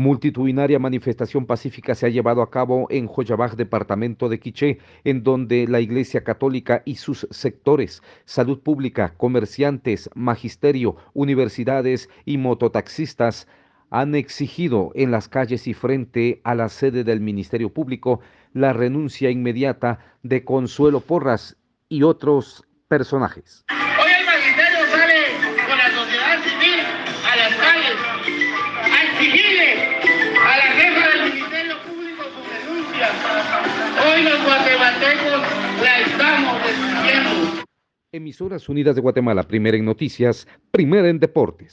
Multitudinaria manifestación pacífica se ha llevado a cabo en Joyabaj, departamento de Quiché, en donde la Iglesia Católica y sus sectores, salud pública, comerciantes, magisterio, universidades y mototaxistas han exigido en las calles y frente a la sede del Ministerio Público la renuncia inmediata de Consuelo Porras y otros personajes. Hoy los guatemaltecos la estamos exigiendo. Emisoras Unidas de Guatemala, primera en noticias, primera en deportes.